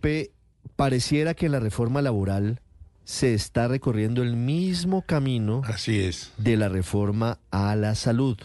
Felipe, pareciera que en la reforma laboral se está recorriendo el mismo camino Así es. de la reforma a la salud.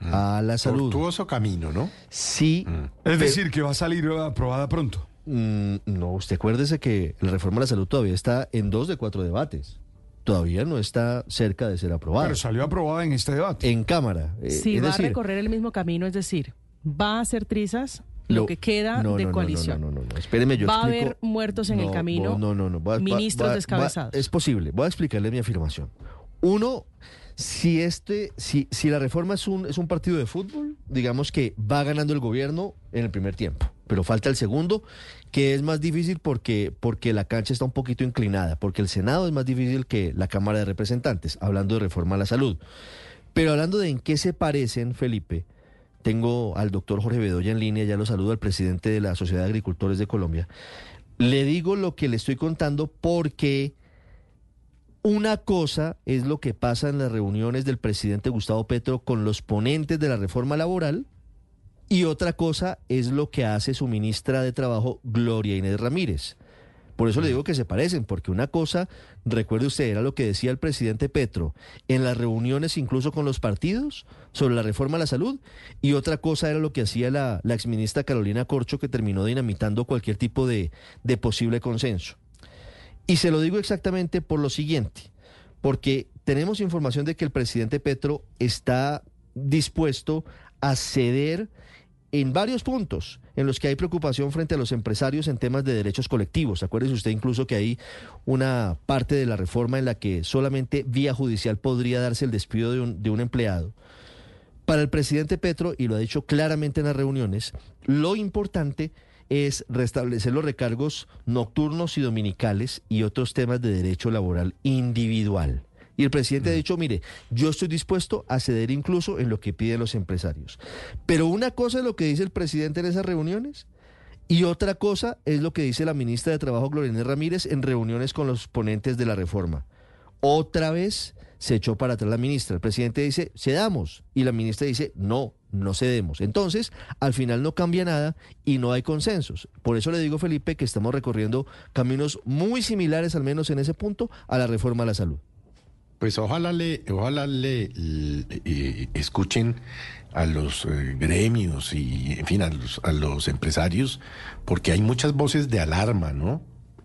A la salud. Tortuoso camino, ¿no? Sí. Es decir, que va a salir aprobada pronto. mm, no, usted acuérdese que la reforma a la salud todavía está en dos de cuatro debates. Todavía no está cerca de ser aprobada. Pero salió aprobada en este debate. En Cámara. eh, Sí, es va decir, a recorrer el mismo camino, es decir, va a hacer trizas lo, que queda no, de no, no, coalición. No, no, no, no, espéreme, yo Va a haber muertos en el No, camino, No, no, no. voy a- ministros voy a- descabezados. es posible. Voy a explicarle mi afirmación. Uno, si este, si, si la reforma es un, es un partido de fútbol, digamos que va ganando el gobierno en el primer tiempo. Pero falta el segundo, que es más difícil porque, porque la cancha está un poquito inclinada, porque el Senado es más difícil que la Cámara de Representantes, hablando de reforma a la salud. Pero hablando de en qué se parecen, Felipe, tengo al doctor Jorge Bedoya en línea, ya lo saludo, al presidente de la Sociedad de Agricultores de Colombia. Le digo lo que le estoy contando porque una cosa es lo que pasa en las reuniones del presidente Gustavo Petro con los ponentes de la reforma laboral y otra cosa es lo que hace su ministra de Trabajo, Gloria Inés Ramírez. Por eso le digo que se parecen, porque una cosa, recuerde usted, era lo que decía el presidente Petro en las reuniones incluso con los partidos sobre la reforma a la salud, y otra cosa era lo que hacía la, exministra Carolina Corcho, que terminó dinamitando cualquier tipo de, de posible consenso. Y se lo digo exactamente por lo siguiente, porque tenemos información de que el presidente Petro está dispuesto a ceder en varios puntos en los que hay preocupación frente a los empresarios en temas de derechos colectivos. Acuérdese usted incluso que hay una parte de la reforma en la que solamente vía judicial podría darse el despido de un, de un empleado. Para el presidente Petro, y lo ha dicho claramente en las reuniones, lo importante es restablecer los recargos nocturnos y dominicales y otros temas de derecho laboral individual. Y el presidente ha dicho, mire, yo estoy dispuesto a ceder incluso en lo que piden los empresarios. Pero una cosa es lo que dice el presidente en esas reuniones y otra cosa es lo que dice la ministra de Trabajo, Gloria Ramírez, en reuniones con los ponentes de la reforma. Otra vez se echó para atrás la ministra. El presidente dice, cedamos. Y la ministra dice, no, no cedemos. Entonces, al final no cambia nada y no hay consensos. Por eso le digo, Felipe, que estamos recorriendo caminos muy similares, al menos en ese punto, a la reforma a la salud. Pues ojalá le, ojalá le, eh, escuchen a los eh, gremios y, en fin, a los, a los empresarios, porque hay muchas voces de alarma, ¿no?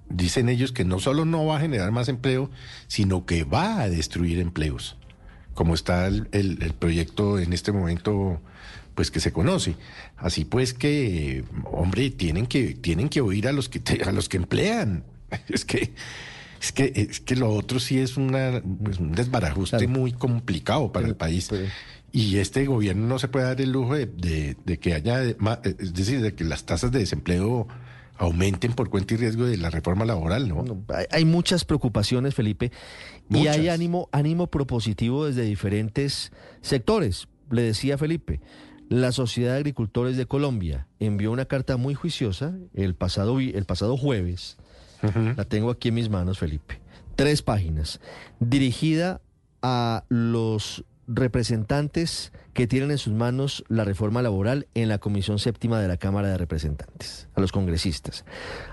Dicen ellos que no solo no va a generar más empleo, sino que va a destruir empleos, como está el, el- el proyecto en este momento, pues que se conoce. Así pues que, hombre, tienen que, tienen que oír a los que, te- a los que emplean. Es que, es que, es que lo otro sí es una, pues, un desbarajuste Claro. muy complicado para el país. pero- y este gobierno no se puede dar el lujo de, de- de que haya, ma- es decir, de que las tasas de desempleo aumenten por cuenta y riesgo de la reforma laboral, ¿no? No, hay, muchas preocupaciones, Felipe, y hay ánimo, ánimo propositivo desde diferentes sectores. Le decía Felipe, la Sociedad de Agricultores de Colombia envió una carta muy juiciosa el pasado, vi- el pasado jueves. La tengo aquí en mis manos, Felipe. Tres páginas. Dirigida a los representantes que tienen en sus manos la reforma laboral en la Comisión Séptima de la Cámara de Representantes, a los congresistas,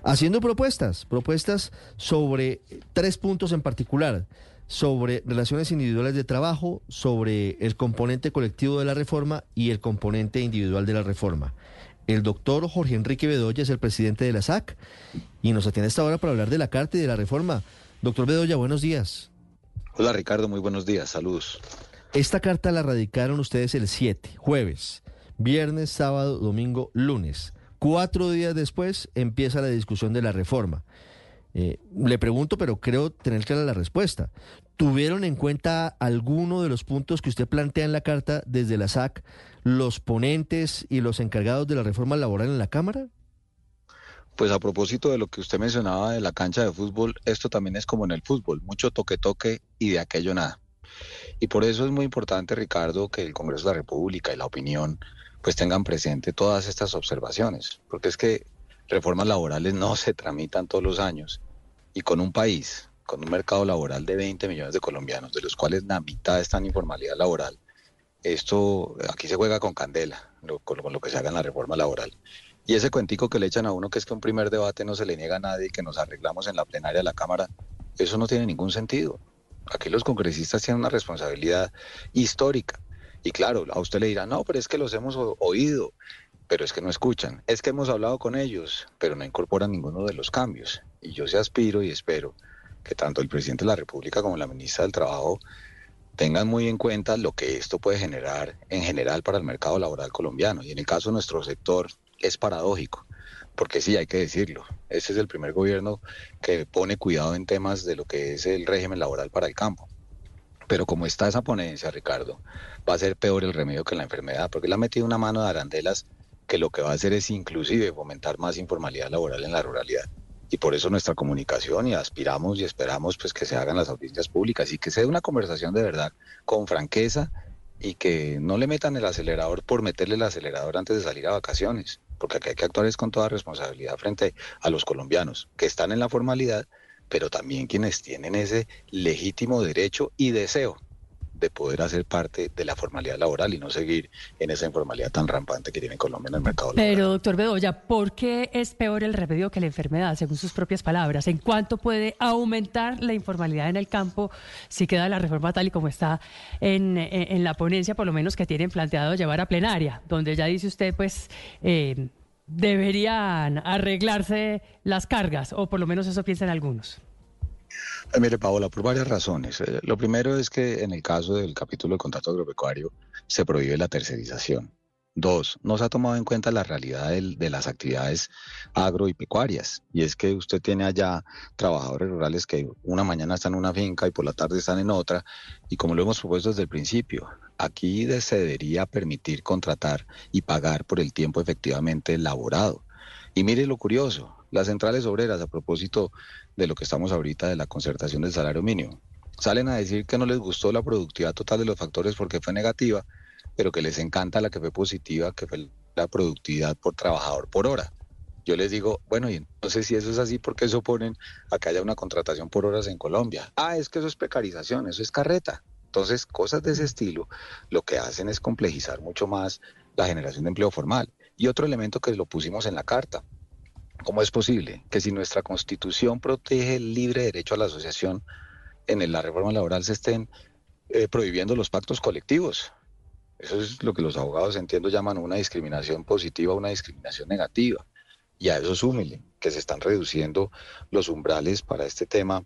haciendo propuestas, propuestas sobre tres puntos en particular, sobre relaciones individuales de trabajo, sobre el componente colectivo de la reforma y el componente individual de la reforma. El doctor Jorge Enrique Bedoya es el presidente de la SAC y nos atiende esta hora para hablar de la carta y de la reforma. Doctor Bedoya, buenos días. Hola Ricardo, muy buenos días, saludos. Esta carta la radicaron ustedes el 7, jueves, viernes, sábado, domingo, lunes. Cuatro días después empieza la discusión de la reforma. Eh, le pregunto, pero creo tener clara la respuesta. ¿Tuvieron en cuenta alguno de los puntos que usted plantea en la carta desde la SAC, los ponentes y los encargados de la reforma laboral en la Cámara? Pues a propósito de lo que usted mencionaba de la cancha de fútbol, esto también es como en el fútbol, mucho toque-toque y de aquello nada. Y por eso es muy importante, Ricardo, que el Congreso de la República y la opinión pues tengan presente todas estas observaciones, porque es que reformas laborales no se tramitan todos los años y con un país, con un mercado laboral de 20 millones de colombianos, de los cuales la mitad está en informalidad laboral, esto aquí se juega con candela, lo- con lo que se haga en la reforma laboral. Y ese cuentico que le echan a uno que es que un primer debate no se le niega a nadie y que nos arreglamos en la plenaria de la Cámara, eso no tiene ningún sentido. Aquí los congresistas tienen una responsabilidad histórica. Y claro, a usted le dirá, no, pero es que los hemos oído, pero es que no escuchan. Es que hemos hablado con ellos, pero no incorporan ninguno de los cambios. Y yo se aspiro y espero que tanto el presidente de la República como la ministra del Trabajo tengan muy en cuenta lo que esto puede generar en general para el mercado laboral colombiano. Y en el caso de nuestro sector es paradójico, porque sí, hay que decirlo, ese es el primer gobierno que pone cuidado en temas de lo que es el régimen laboral para el campo. Pero como está esa ponencia, Ricardo, va a ser peor el remedio que la enfermedad, porque le ha metido una mano de arandelas que lo que va a hacer es inclusive fomentar más informalidad laboral en la ruralidad. Y por eso nuestra comunicación y aspiramos y esperamos pues que se hagan las audiencias públicas y que se dé una conversación de verdad con franqueza y que no le metan el acelerador por meterle el acelerador antes de salir a vacaciones, porque aquí hay que actuar es con toda responsabilidad frente a los colombianos que están en la formalidad, pero también quienes tienen ese legítimo derecho y deseo de poder hacer parte de la formalidad laboral y no seguir en esa informalidad tan rampante que tiene Colombia en el mercado laboral. Pero, doctor Bedoya, ¿por qué es peor el remedio que la enfermedad, según sus propias palabras? ¿En cuánto puede aumentar la informalidad en el campo si queda la reforma tal y como está en, en, la ponencia, por lo menos que tienen planteado llevar a plenaria, donde ya dice usted, pues... Eh, deberían arreglarse las cargas, o por lo menos eso piensan algunos. Mire, Paola, por varias razones. Eh, lo primero es que en el caso del capítulo de contrato agropecuario se prohíbe la tercerización. Dos, no se ha tomado en cuenta la realidad de, las actividades agro y pecuarias. Y es que usted tiene allá trabajadores rurales que una mañana están en una finca y por la tarde están en otra. Y como lo hemos propuesto desde el principio, aquí se debería permitir contratar y pagar por el tiempo efectivamente elaborado. Y mire lo curioso, las centrales obreras, a propósito de lo que estamos ahorita de la concertación del salario mínimo, salen a decir que no les gustó la productividad total de los factores porque fue negativa, pero que les encanta la que fue positiva, que fue la productividad por trabajador por hora. Yo les digo, bueno, y entonces si eso es así, ¿por qué se oponen a que haya una contratación por horas en Colombia? Ah, es que eso es precarización, eso es carreta. Entonces, cosas de ese estilo lo que hacen es complejizar mucho más la generación de empleo formal. Y otro elemento que lo pusimos en la carta, ¿Cómo es posible que si nuestra constitución protege el libre derecho a la asociación, en la reforma laboral se estén eh, prohibiendo los pactos colectivos? Eso es lo que los abogados, entiendo, llaman una discriminación positiva, una discriminación negativa. Y a eso súmele que se están reduciendo los umbrales para este tema,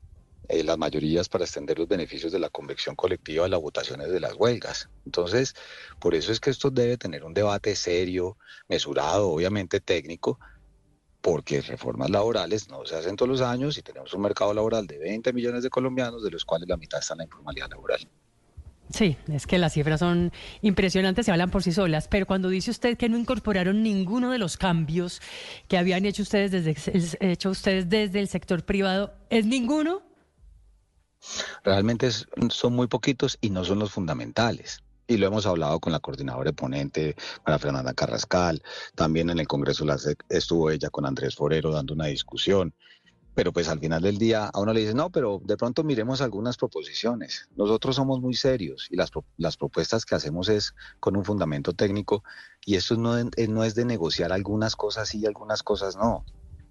eh, las mayorías para extender los beneficios de la convección colectiva las votaciones de las huelgas. Entonces, por eso es que esto debe tener un debate serio, mesurado, obviamente técnico, porque reformas laborales no se hacen todos los años y tenemos un mercado laboral de 20 millones de colombianos, de los cuales la mitad están en la informalidad laboral. Sí, es que las cifras son impresionantes, se hablan por sí solas, pero cuando dice usted que no incorporaron ninguno de los cambios que habían hecho ustedes desde, hecho ustedes desde el sector privado, ¿es ninguno? Realmente son muy poquitos y no son los fundamentales y lo hemos hablado con la coordinadora de ponente, para Fernanda Carrascal, también en el Congreso estuvo ella con Andrés Forero dando una discusión, pero pues al final del día a uno le dice, no, pero de pronto miremos algunas proposiciones. Nosotros somos muy serios y las, las propuestas que hacemos es con un fundamento técnico y esto no, eh, no es de negociar algunas cosas sí y algunas cosas no.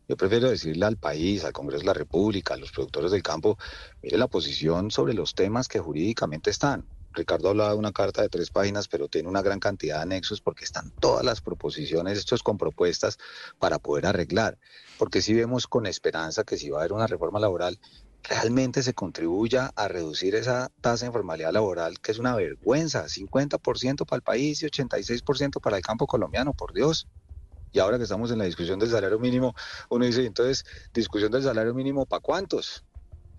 Yo prefiero decirle al país, al Congreso de la República, a los productores del campo, mire la posición sobre los temas que jurídicamente están. Ricardo hablaba de una carta de tres páginas, pero tiene una gran cantidad de anexos porque están todas las proposiciones, esto es con propuestas para poder arreglar. Porque si vemos con esperanza que si va a haber una reforma laboral, realmente se contribuya a reducir esa tasa de informalidad laboral, que es una vergüenza, 50% para el país y 86% para el campo colombiano, por Dios. Y ahora que estamos en la discusión del salario mínimo, uno dice, entonces, discusión del salario mínimo, ¿para cuántos?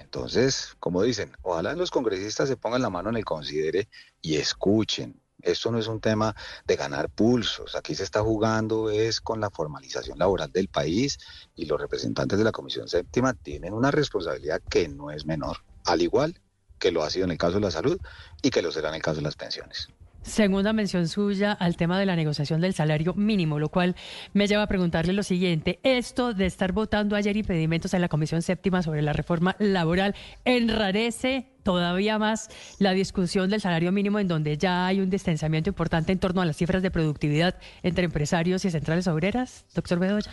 Entonces, como dicen, ojalá los congresistas se pongan la mano en el considere y escuchen. Esto no es un tema de ganar pulsos. Aquí se está jugando es con la formalización laboral del país y los representantes de la Comisión Séptima tienen una responsabilidad que no es menor, al igual que lo ha sido en el caso de la salud y que lo será en el caso de las pensiones. Segunda mención suya al tema de la negociación del salario mínimo, lo cual me lleva a preguntarle lo siguiente. Esto de estar votando ayer impedimentos en la Comisión Séptima sobre la reforma laboral enrarece todavía más la discusión del salario mínimo en donde ya hay un distanciamiento importante en torno a las cifras de productividad entre empresarios y centrales obreras. Doctor Bedoya.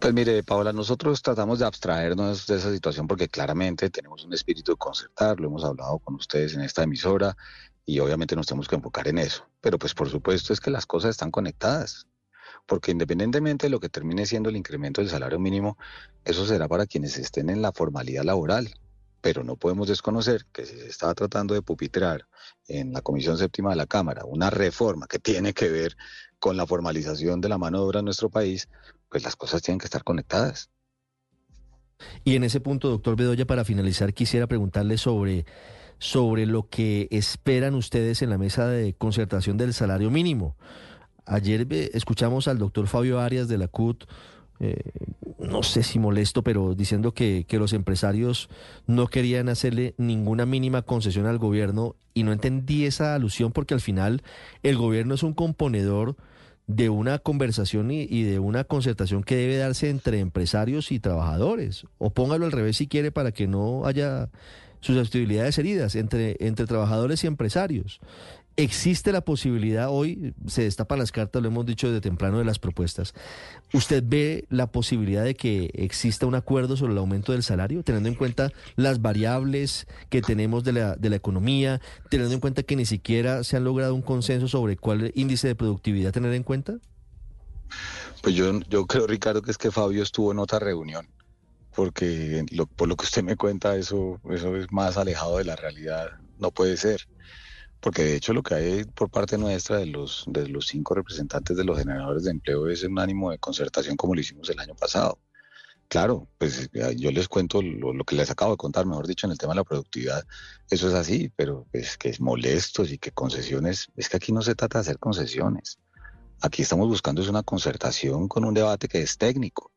Pues mire, Paola, nosotros tratamos de abstraernos de esa situación porque claramente tenemos un espíritu de concertar, lo hemos hablado con ustedes en esta emisora y obviamente nos tenemos que enfocar en eso. Pero pues por supuesto es que las cosas están conectadas, porque independientemente de lo que termine siendo el incremento del salario mínimo, eso será para quienes estén en la formalidad laboral. Pero no podemos desconocer que si se estaba tratando de pupitrar en la Comisión Séptima de la Cámara una reforma que tiene que ver con la formalización de la mano de obra en nuestro país, pues las cosas tienen que estar conectadas. Y en ese punto, doctor Bedoya, para finalizar, quisiera preguntarle sobre sobre lo que esperan ustedes en la mesa de concertación del salario mínimo. Ayer eh, escuchamos al doctor Fabio Arias de la CUT, eh, no sé si molesto, pero diciendo que, que, los empresarios no querían hacerle ninguna mínima concesión al gobierno y no entendí esa alusión porque al final el gobierno es un componedor de una conversación y, y, de una concertación que debe darse entre empresarios y trabajadores. O póngalo al revés si quiere para que no haya susceptibilidades heridas entre, entre trabajadores y empresarios. Existe la posibilidad, hoy se destapan las cartas, lo hemos dicho desde temprano de las propuestas. ¿Usted ve la posibilidad de que exista un acuerdo sobre el aumento del salario, teniendo en cuenta las variables que tenemos de la, de la economía, teniendo en cuenta que ni siquiera se ha logrado un consenso sobre cuál índice de productividad tener en cuenta? Pues yo, yo creo, Ricardo, que es que Fabio estuvo en otra reunión porque por lo que usted me cuenta, eso, eso es más alejado de la realidad. No puede ser. Porque de hecho lo que hay por parte nuestra de los, de los cinco representantes de los generadores de empleo es un ánimo de concertación como lo hicimos el año pasado. Claro, pues yo les cuento lo, que les acabo de contar, mejor dicho, en el tema de la productividad. Eso es así, pero es que es molesto y que concesiones, es que aquí no se trata de hacer concesiones. Aquí estamos buscando es una concertación con un debate que es técnico